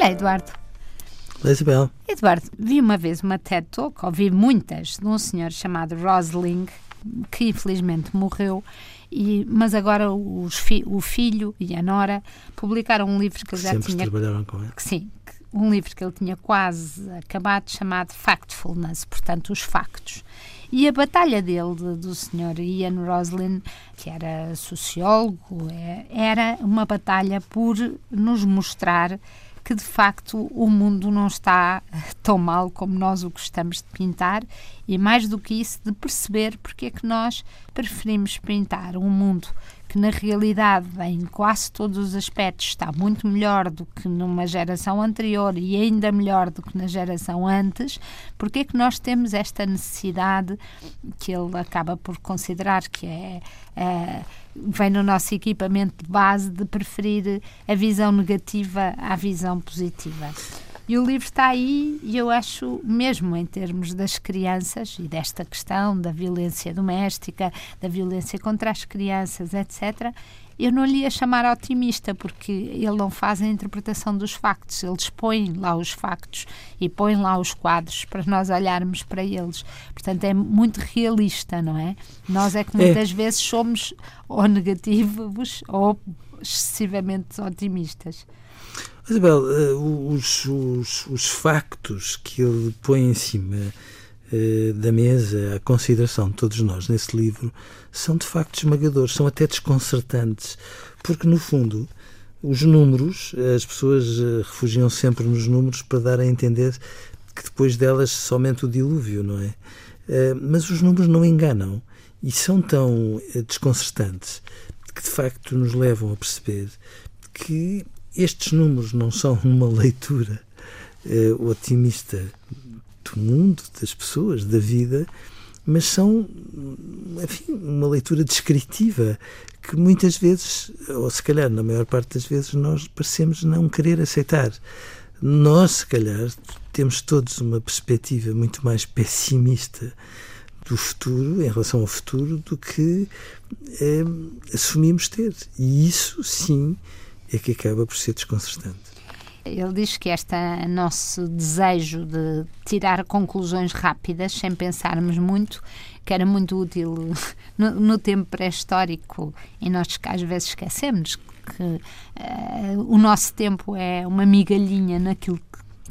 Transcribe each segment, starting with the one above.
Olá, Eduardo. Olá, Isabel. Eduardo, vi uma vez uma TED Talk, ouvi muitas, de um senhor chamado Rosling, que infelizmente morreu, e, mas agora os fi, o filho e a nora publicaram um livro que ele já Sempre tinha. trabalharam com ele. que Sim, que- um livro que ele tinha quase acabado, chamado Factfulness, portanto, os factos. E a batalha dele, de- do senhor Ian Roslin, que era sociólogo, é- era uma batalha por nos mostrar que de facto o mundo não está tão mal como nós o gostamos de pintar e mais do que isso de perceber porque é que nós preferimos pintar um mundo que na realidade em quase todos os aspectos está muito melhor do que numa geração anterior e ainda melhor do que na geração antes, porque é que nós temos esta necessidade que ele acaba por considerar que é, é vem no nosso equipamento de base de preferir a visão negativa à visão positiva. E o livro está aí e eu acho, mesmo em termos das crianças e desta questão da violência doméstica, da violência contra as crianças, etc., eu não lhe ia chamar otimista, porque ele não faz a interpretação dos factos, ele expõe lá os factos e põe lá os quadros para nós olharmos para eles. Portanto, é muito realista, não é? Nós é que É. muitas vezes somos ou negativos ou excessivamente otimistas. Isabel, eh, os, os, os factos que ele põe em cima eh, da mesa à consideração de todos nós nesse livro são de facto esmagadores, são até desconcertantes, porque no fundo os números, as pessoas eh, refugiam sempre nos números para dar a entender que depois delas somente o dilúvio, não é? Mas os números não enganam e são tão desconcertantes que de facto nos levam a perceber que estes números não são uma leitura eh, otimista do mundo, das pessoas, da vida, mas são, enfim, uma leitura descritiva que muitas vezes, ou se calhar na maior parte das vezes, nós parecemos não querer aceitar. Nós, se calhar, temos todos uma perspectiva muito mais pessimista do futuro, em relação ao futuro, do que eh, assumimos ter. E isso, sim, é que acaba por ser desconcertante. Ele diz que este nosso desejo de tirar conclusões rápidas, sem pensarmos muito, que era muito útil no, no tempo pré-histórico e nós que às vezes esquecemos que eh, o nosso tempo é uma migalhinha naquilo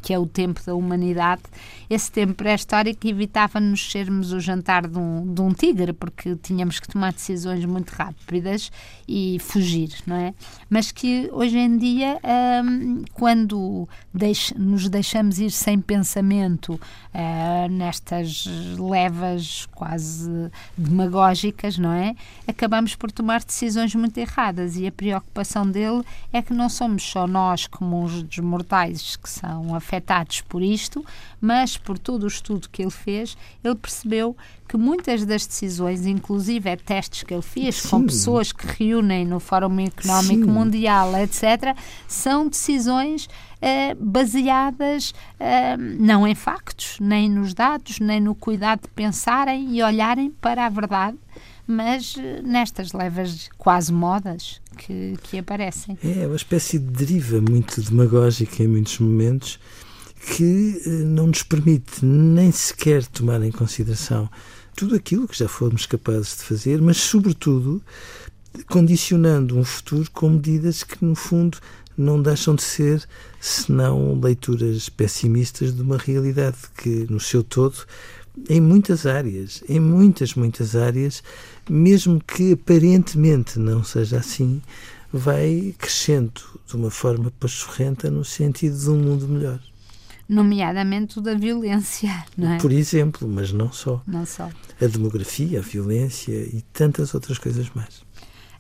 que é o tempo da humanidade, esse tempo pré-histórico evitava-nos sermos o jantar de um, de um tigre, porque tínhamos que tomar decisões muito rápidas e fugir, não é? Mas que hoje em dia, hum, quando deix nos deixamos ir sem pensamento uh, nestas levas quase demagógicas, não é? Acabamos por tomar decisões muito erradas e a preocupação dele é que não somos só nós, como os mortais que são afetados por isto, mas por todo o estudo que ele fez, ele percebeu que muitas das decisões, inclusive é testes que ele fez Sim. com pessoas que reúnem no Fórum Económico Sim. Mundial, etc., são decisões eh, baseadas eh, não em factos, nem nos dados, nem no cuidado de pensarem e olharem para a verdade, mas eh, nestas levas quase modas que, que aparecem. É uma espécie de deriva muito demagógica em muitos momentos que eh, não nos permite nem sequer tomar em consideração tudo aquilo que já fomos capazes de fazer, mas, sobretudo, condicionando um futuro com medidas que, no fundo, não deixam de ser senão leituras pessimistas de uma realidade que, no seu todo, em muitas áreas, em muitas, muitas áreas, mesmo que aparentemente não seja assim, vai crescendo de uma forma pachorrenta no sentido de um mundo melhor. Nomeadamente o da violência, não é? Por exemplo, mas não só. Não só. A demografia, a violência e tantas outras coisas mais.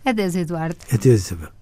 Adeus, Eduardo. Adeus, Isabel.